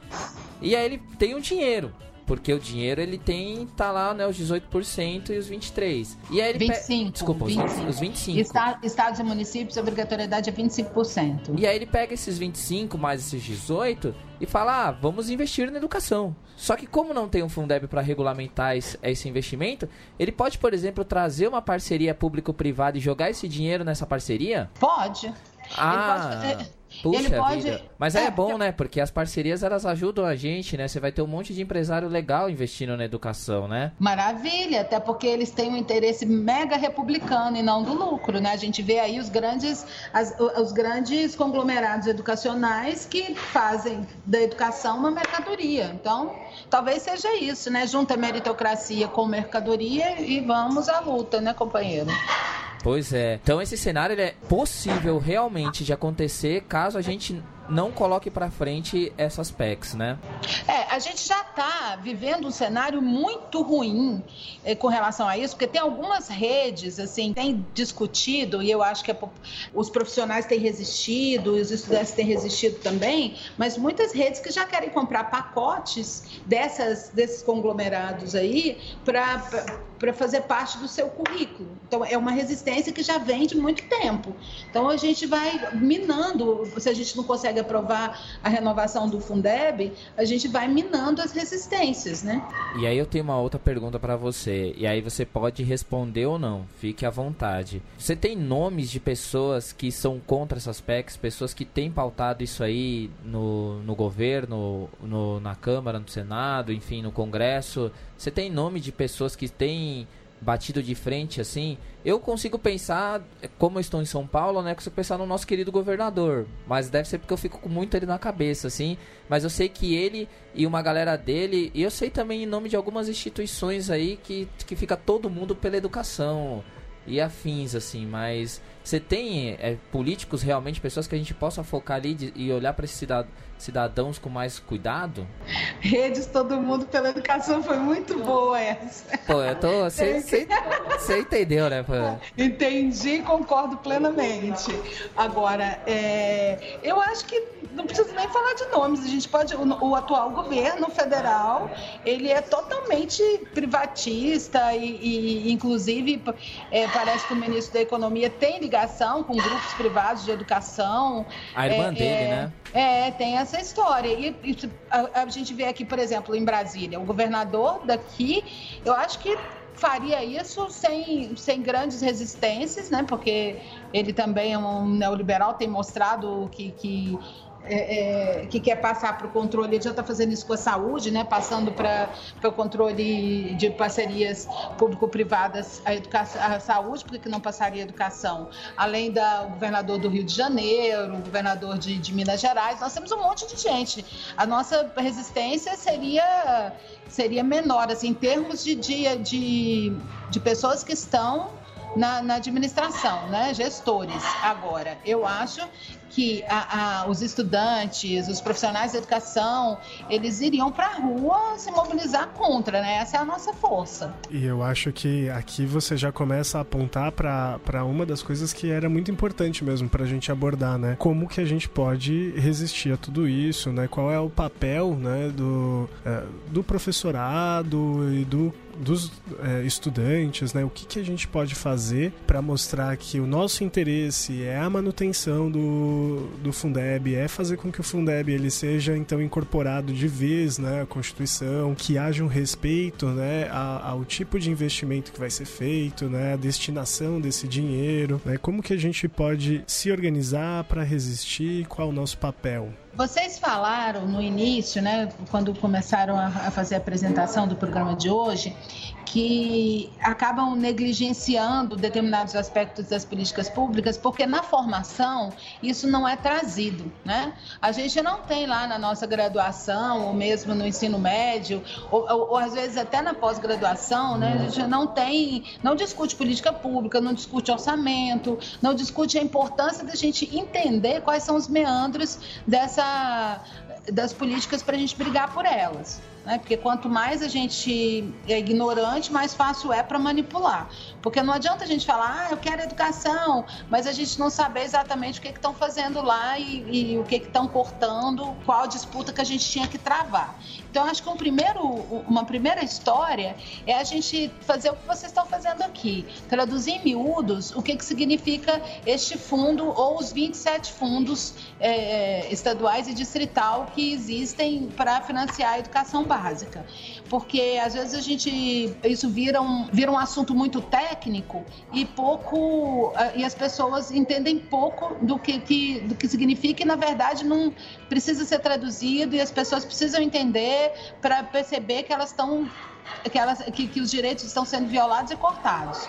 e aí ele tem o dinheiro. Porque o dinheiro ele tem, tá lá, né, os 18% e os 23%. E aí ele pe- 25%. Desculpa, os 20 os 25%. Esta- Estados e municípios, a obrigatoriedade é 25%. E aí ele pega esses 25 mais esses 18 e fala: ah, vamos investir na educação. Só que como não tem um Fundeb para regulamentar esse, esse investimento, ele pode, por exemplo, trazer uma parceria público-privada e jogar esse dinheiro nessa parceria? Pode. Ah, pode fazer- puxa ele pode- vida. Mas é, é, bom, porque- né? Porque as parcerias elas ajudam a gente, né? Você vai ter um monte de empresário legal investindo na educação, né? Maravilha, até porque eles têm um interesse mega republicano e não do lucro, né? A gente vê aí os grandes, as- os grandes conglomerados educacionais que fazem da educação uma mercadoria. Então, talvez seja isso, né? Junta meritocracia com mercadoria e vamos à luta, né, companheiro? Pois é. Então esse cenário é possível realmente de acontecer caso a gente não coloque pra frente essas PECs, né? É, a gente já está vivendo um cenário muito ruim eh, com relação a isso, porque tem algumas redes, assim, têm discutido, e eu acho que os profissionais têm resistido, os estudantes têm resistido também, mas muitas redes que já querem comprar pacotes dessas, desses conglomerados aí para para fazer parte do seu currículo. Então, é uma resistência que já vem de muito tempo. Então, a gente vai minando, se a gente não consegue aprovar a renovação do Fundeb, a gente vai minando as resistências, né? E aí eu tenho uma outra pergunta para você, e aí você pode responder ou não, fique à vontade. Você tem nomes de pessoas que são contra essas PECs, pessoas que têm pautado isso aí no, no governo, no, na Câmara, no Senado, enfim, no Congresso? Você tem nome de pessoas que têm batido de frente assim? Eu consigo pensar, como eu estou em São Paulo, né? Consigo pensar no nosso querido governador. Mas deve ser porque eu fico com muito ele na cabeça, assim. Mas eu sei que ele e uma galera dele, e eu sei também em nome de algumas instituições aí que, que fica todo mundo pela educação e afins, assim, mas você tem é, políticos realmente, pessoas que a gente possa focar ali de, e olhar para esses cidad cidadãos com mais cuidado? Redes Todo Mundo pela Educação foi muito boa essa. Pô, eu tô. Você entendeu, né? Pô? Entendi concordo plenamente. Agora, é, eu acho que não precisa nem falar de nomes. A gente pode. O, o atual governo federal ele é totalmente privatista e, e inclusive, é, parece que o ministro da Economia tem ligação ligação com grupos privados de educação. A irmã é, dele, é, né? É, tem essa história. E, e a, a, gente vê aqui, por exemplo, em Brasília, o governador daqui, eu acho que faria isso sem, sem grandes resistências, né? Porque ele também é um neoliberal, tem mostrado que, que é, é, que quer passar para o controle, ele já está fazendo isso com a saúde, né? passando para o controle de parcerias público-privadas a, educação, a saúde, porque não passaria a educação. Além do governador do Rio de Janeiro, governador de, de Minas Gerais, nós temos um monte de gente. A nossa resistência seria, seria menor, assim, em termos de, de, de, de pessoas que estão na, na, administração, né? gestores. Agora, eu acho que a, a, os estudantes, os profissionais de educação, eles iriam para a rua se mobilizar contra, né? Essa é a nossa força. E eu acho que aqui você já começa a apontar para uma das coisas que era muito importante mesmo para a gente abordar, né? Como que a gente pode resistir a tudo isso, né? Qual é o papel, né, do, é, do professorado e do dos é, estudantes, né? O que, que a gente pode fazer para mostrar que o nosso interesse é a manutenção do do, Fundeb é fazer com que o Fundeb ele seja então incorporado de vez né, Constituição, que haja um respeito né, ao, tipo de investimento que vai ser feito, né, a destinação desse dinheiro, né, como que a gente pode se organizar para resistir, qual é o nosso papel. Vocês falaram no início, né, quando começaram a fazer a apresentação do programa de hoje, que acabam negligenciando determinados aspectos das políticas públicas, porque na formação isso não é trazido, né? A gente não tem lá na nossa graduação, ou mesmo no ensino médio, ou, ou, ou às vezes até na pós-graduação, né? A gente não tem, não discute política pública, não discute orçamento, não discute a importância da gente entender quais são os meandros dessa das políticas para a gente brigar por elas né? Porque quanto mais a gente é ignorante, mais fácil é para manipular. Porque não adianta a gente falar, ah, eu quero educação, mas a gente não saber exatamente o que estão fazendo lá e, e o que estão cortando, qual disputa que a gente tinha que travar. Então, acho que um primeiro, uma primeira história é a gente fazer o que vocês estão fazendo aqui, traduzir em miúdos o que, que significa este fundo ou os 27 fundos é, estaduais e distrital que existem para financiar a educação básica básica. Porque às vezes a gente. Isso vira um, vira um assunto muito técnico e pouco. E as pessoas entendem pouco do que, que, do que significa e, na verdade, não precisa ser traduzido e as pessoas precisam entender para perceber que elas estão que, elas, que, que os direitos estão sendo violados e cortados.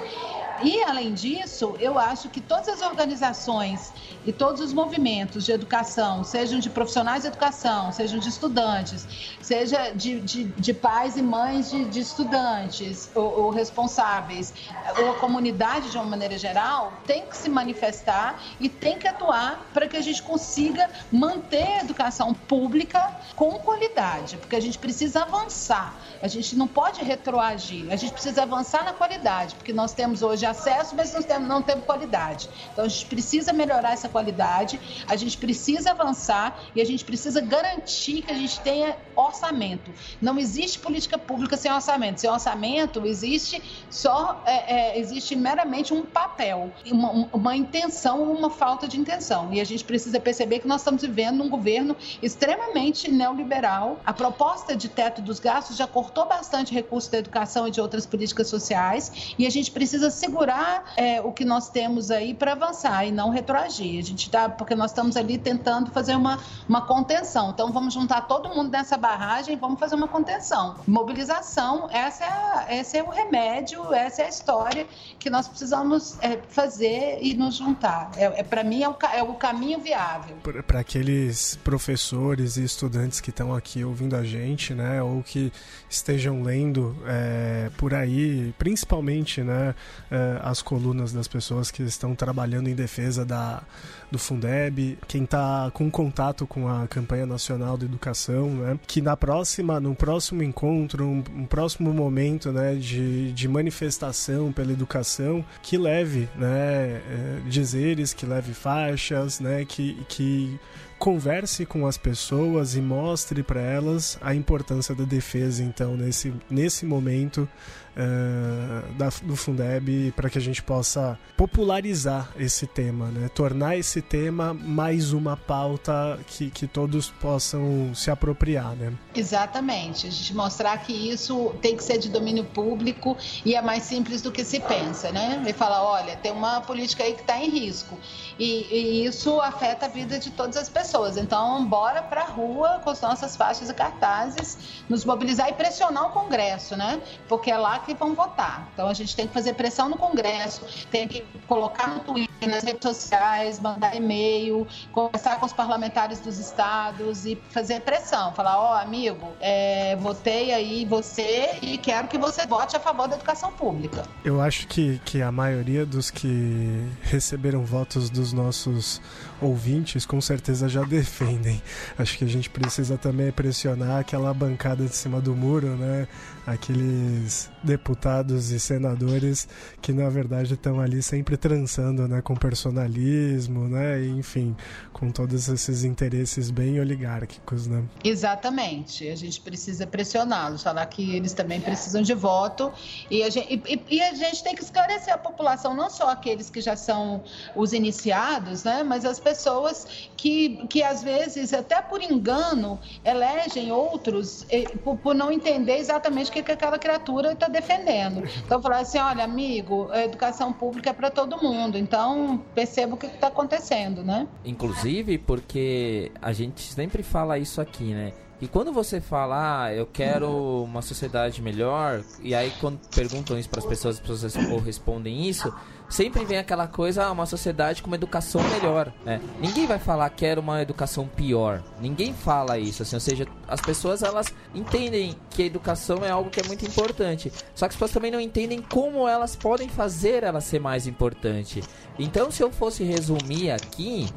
E, além disso, eu acho que todas as organizações e todos os movimentos de educação, sejam de profissionais de educação, sejam de estudantes, seja de, de, de pais e mães de, de estudantes ou, ou, responsáveis, ou a comunidade de uma maneira geral, tem que se manifestar e tem que atuar para que a gente consiga manter a educação pública com qualidade, porque a gente precisa avançar. A gente não pode retroagir, a gente precisa avançar na qualidade, porque nós temos hoje acesso, mas não temos, não temos qualidade. Então a gente precisa melhorar essa qualidade, a gente precisa avançar e a gente precisa garantir que a gente tenha orçamento. Não existe política pública sem orçamento. Sem orçamento existe só é, é, existe meramente um papel, uma, uma intenção ou uma falta de intenção. E a gente precisa perceber que nós estamos vivendo um governo extremamente neoliberal. A proposta de teto dos gastos já cortou bastante recursos da educação e de outras políticas sociais e a gente precisa segurar é, o que nós temos aí para avançar e não retroagir. A gente tá, porque nós estamos ali tentando fazer uma, uma contenção. Então vamos juntar todo mundo nessa barragem e vamos fazer uma contenção. Mobilização, essa é, a, esse é o remédio, essa é a história que nós precisamos é, fazer e nos juntar. É, é para mim é o, é o caminho viável. Para aqueles professores e estudantes que estão aqui ouvindo a gente, né, ou que estejam lendo é, por aí, principalmente, né, é, as colunas das pessoas que estão trabalhando em defesa da do Fundeb, quem está com contato com a campanha nacional de educação, né? Que na próxima, no próximo encontro, um, um próximo momento, né, de, de manifestação pela educação, que leve, né, é, dizeres, que leve faixas, né, que, que converse com as pessoas e mostre para elas a importância da defesa, então, nesse, nesse momento uh, da, do Fundeb, para que a gente possa popularizar esse tema, né? tornar esse tema mais uma pauta que, que todos possam se apropriar. Né? Exatamente, a gente mostrar que isso tem que ser de domínio público e é mais simples do que se pensa, né? E falar, olha, tem uma política aí que está em risco e, e isso afeta a vida de todas as pessoas. Então, bora para a rua com as nossas faixas e cartazes, nos mobilizar e pressionar o Congresso, né? Porque é lá que vão votar. Então, a gente tem que fazer pressão no Congresso, tem que colocar no Twitter, nas redes sociais, mandar e-mail, conversar com os parlamentares dos estados e fazer pressão. Falar, ó, oh, amigo, é, votei aí você e quero que você vote a favor da educação pública. Eu acho que, que a maioria dos que receberam votos dos nossos ouvintes com certeza já defendem. Acho que a gente precisa também pressionar aquela bancada de cima do muro, né? Aqueles deputados e senadores que na verdade estão ali sempre trançando, né, com personalismo, né? Enfim, com todos esses interesses bem oligárquicos, né? Exatamente. A gente precisa pressioná-los, falar que eles também precisam de voto e a gente, e, e a gente tem que esclarecer a população, não só aqueles que já são os iniciados, né? Mas as pessoas que, que às vezes, até por engano, elegem outros eh, por, por não entender exatamente o que, que aquela criatura está defendendo. Então, falar assim: olha, amigo, a educação pública é para todo mundo, então perceba o que está acontecendo, né? Inclusive, porque a gente sempre fala isso aqui, né? E quando você fala, ah, eu quero uma sociedade melhor, e aí quando perguntam isso para as pessoas, as pessoas respondem isso, sempre vem aquela coisa, ah, uma sociedade com uma educação melhor, né? Ninguém vai falar quero uma educação pior. Ninguém fala isso, assim, ou seja, as pessoas elas entendem que a educação é algo que é muito importante. Só que as pessoas também não entendem como elas podem fazer ela ser mais importante. Então, se eu fosse resumir aqui,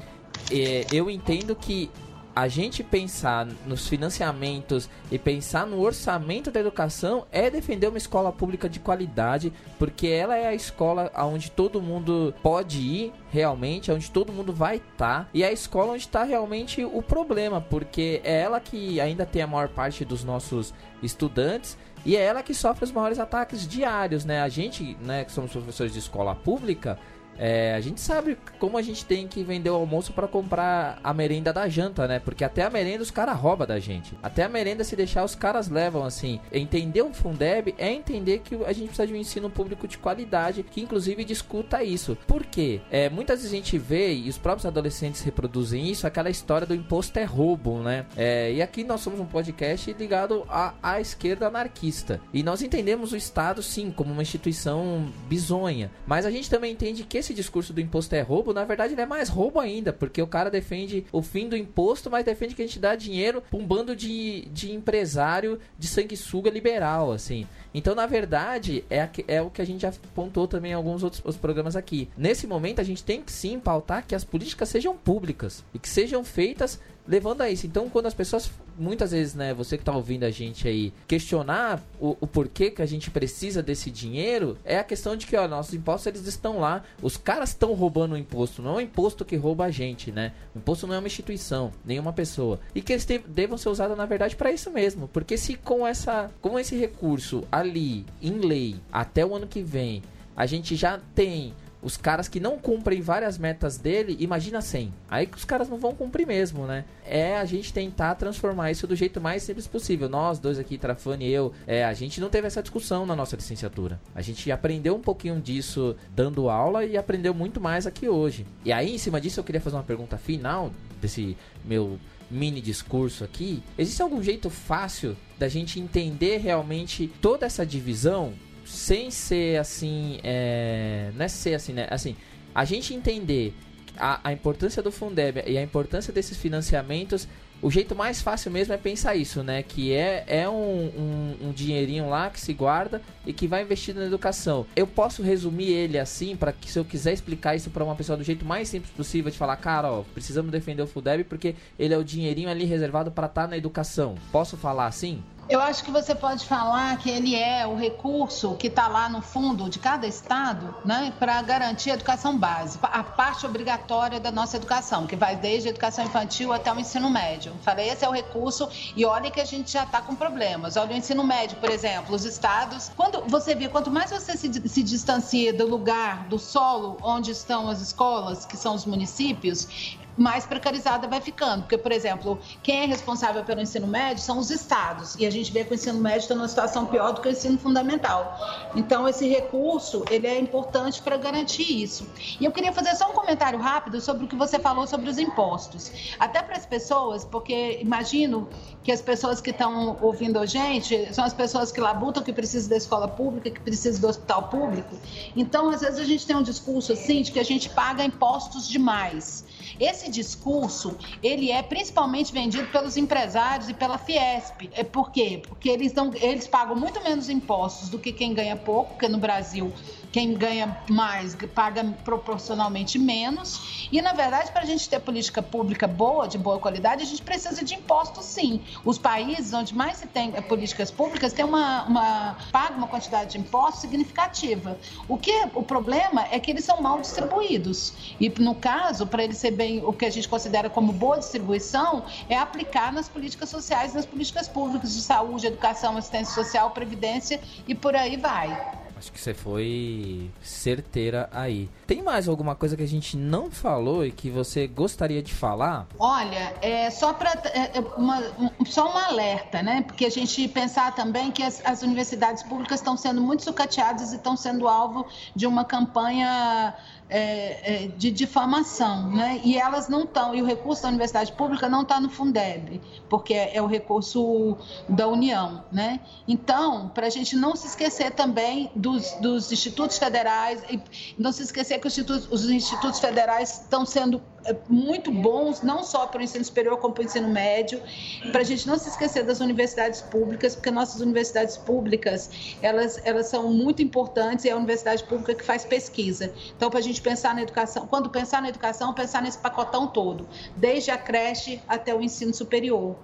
eh, eu entendo que a gente pensar nos financiamentos e pensar no orçamento da educação é defender uma escola pública de qualidade, porque ela é a escola onde todo mundo pode ir realmente, onde todo mundo vai estar, tá, e é a escola onde está realmente o problema, porque é ela que ainda tem a maior parte dos nossos estudantes e é ela que sofre os maiores ataques diários, né? A gente, né, que somos professores de escola pública, é, a gente sabe como a gente tem que vender o almoço para comprar a merenda da janta, né? Porque até a merenda os caras roubam da gente. Até a merenda, se deixar, os caras levam, assim. Entender o Fundeb é entender que a gente precisa de um ensino público de qualidade, que inclusive discuta isso. Por quê? É, muitas vezes a gente vê, e os próprios adolescentes reproduzem isso, aquela história do imposto é roubo, né? É, e aqui nós somos um podcast ligado à, à esquerda anarquista. E nós entendemos o Estado, sim, como uma instituição bizonha. Mas a gente também entende que esse esse discurso do imposto é roubo, na verdade ele é mais roubo ainda, porque o cara defende o fim do imposto, mas defende que a gente dá dinheiro pra um bando de, de empresário de sanguessuga liberal, assim. Então, na verdade, é, é o que a gente já apontou também em alguns outros programas aqui. Nesse momento, a gente tem que sim pautar que as políticas sejam públicas e que sejam feitas levando a isso. Então, quando as pessoas, muitas vezes, né, você que tá ouvindo a gente aí, questionar o, o porquê que a gente precisa desse dinheiro, é a questão de que, ó, nossos impostos, eles estão lá, os caras estão roubando o imposto, não é o imposto que rouba a gente, né? O imposto não é uma instituição, nenhuma pessoa. E que eles te, devam ser usados, na verdade, para isso mesmo. Porque se com essa, com esse recurso ali, em lei, até o ano que vem, a gente já tem os caras que não cumprem várias metas dele, imagina 100. Aí que os caras não vão cumprir mesmo, né? É a gente tentar transformar isso do jeito mais simples possível. Nós dois aqui, Trafani e eu, é, a gente não teve essa discussão na nossa licenciatura. A gente aprendeu um pouquinho disso dando aula e aprendeu muito mais aqui hoje. E aí, em cima disso, eu queria fazer uma pergunta final desse meu mini discurso aqui. Existe algum jeito fácil da gente entender realmente toda essa divisão sem ser assim, é, não é ser assim, né? Assim, a gente entender a, a importância do Fundeb e a importância desses financiamentos, o jeito mais fácil mesmo é pensar isso, né? Que é, é um, um, um dinheirinho lá que se guarda e que vai investido na educação. Eu posso resumir ele assim, para que se eu quiser explicar isso para uma pessoa do jeito mais simples possível, de falar, cara, ó, precisamos defender o Fundeb porque ele é o dinheirinho ali reservado para estar tá na educação. Posso falar assim? Eu acho que você pode falar que ele é o recurso que está lá no fundo de cada estado, né, para garantir a educação básica, a parte obrigatória da nossa educação, que vai desde a educação infantil até o ensino médio. Falei, esse é o recurso e olha que a gente já está com problemas. Olha o ensino médio, por exemplo, os estados. Quando você vê, quanto mais você se, se distancia do lugar, do solo onde estão as escolas, que são os municípios, mais precarizada vai ficando. Porque, por exemplo, quem é responsável pelo ensino médio são os estados. E a gente vê que o ensino médio está numa situação pior do que o ensino fundamental. Então, esse recurso, ele é importante para garantir isso. E eu queria fazer só um comentário rápido sobre o que você falou sobre os impostos. Até para as pessoas, porque imagino que as pessoas que estão ouvindo a gente são as pessoas que labutam, que precisam da escola pública, que precisam do hospital público. Então, às vezes, a gente tem um discurso assim de que a gente paga impostos demais. Esse discurso, ele é principalmente vendido pelos empresários e pela Fiesp. É por quê? Porque eles, dão, eles pagam muito menos impostos do que quem ganha pouco, porque no Brasil quem ganha mais paga proporcionalmente menos. E, na verdade, para a gente ter política pública boa, de boa qualidade, a gente precisa de impostos, sim. Os países onde mais se tem eh, políticas públicas têm uma, uma paga uma quantidade de impostos significativa. O que o problema é que eles são mal distribuídos. E, no caso, para ele ser bem o que a gente considera como boa distribuição, é aplicar nas políticas sociais, nas políticas públicas de saúde, educação, assistência social, previdência e por aí vai. Acho que você foi certeira aí. Tem mais alguma coisa que a gente não falou e que você gostaria de falar? Olha, é só para é, é, uma, só um alerta, né? Porque a gente pensar também que as, as universidades públicas estão sendo muito sucateadas e estão sendo alvo de uma campanha é, é, de difamação, né? E elas não estão, e o recurso da universidade pública não está no Fundeb, porque é, é, o recurso da União, né? Então, para a gente não se esquecer também dos, dos institutos federais, e não se esquecer que os institutos, os institutos federais estão sendo é, muito bons, não só para o ensino superior, como para o ensino médio, para a gente não se esquecer das universidades públicas, porque nossas universidades públicas, elas, elas são muito importantes e é a universidade pública que faz pesquisa. Então, para a gente gente pensar na educação, quando pensar na educação, pensar nesse pacotão todo, desde a creche até o ensino superior.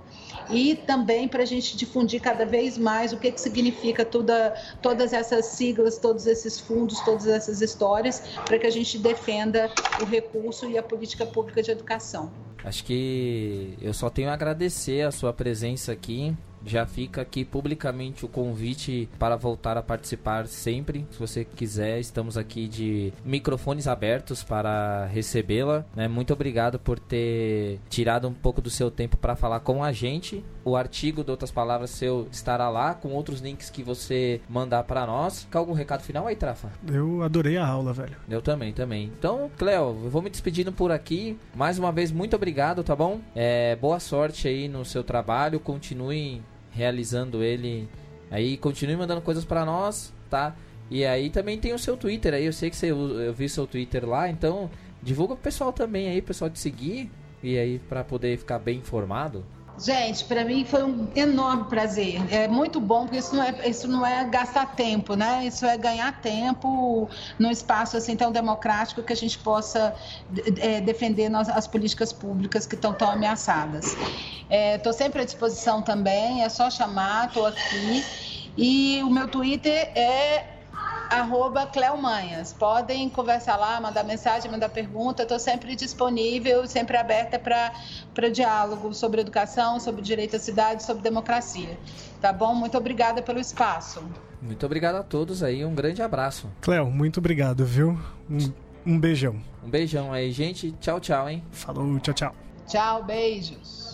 E também para a gente difundir cada vez mais o que, que significa toda, todas essas siglas, todos esses fundos, todas essas histórias, para que a gente defenda o recurso e a política pública de educação. Acho que eu só tenho a agradecer a sua presença aqui. Já fica aqui publicamente o convite para voltar a participar sempre. Se você quiser, estamos aqui de microfones abertos para recebê-la. Né? Muito obrigado por ter tirado um pouco do seu tempo para falar com a gente. O artigo, de outras palavras, seu estará lá com outros links que você mandar para nós. Quer algum recado final aí, Trafa? Eu adorei a aula, velho. Eu também, também. Então, Cleo, eu vou me despedindo por aqui. Mais uma vez, muito obrigado, tá bom? É, boa sorte aí no seu trabalho. Continue realizando ele aí. Continue mandando coisas para nós, tá? E aí também tem o seu Twitter aí. Eu sei que você, eu vi seu Twitter lá, então divulga pro pessoal também aí, pessoal te seguir. E aí para poder ficar bem informado. Gente, para mim foi um enorme prazer. É muito bom, porque isso não é, isso não é gastar tempo, né? Isso é ganhar tempo num espaço assim tão democrático que a gente possa é, defender as políticas públicas que estão tão ameaçadas. Estou é, sempre à disposição também, é só chamar, estou aqui. E o meu Twitter é arroba Cleomanhas. Podem conversar lá, mandar mensagem, mandar pergunta. Estou sempre disponível, sempre aberta para diálogo sobre educação, sobre direito à cidade, sobre democracia. Tá bom? Muito obrigada pelo espaço. Muito obrigado a todos aí, um grande abraço. Cleo, muito obrigado, viu? Um, um beijão. Um beijão aí, gente. Tchau, tchau, hein? Falou, tchau, tchau. Tchau, beijos.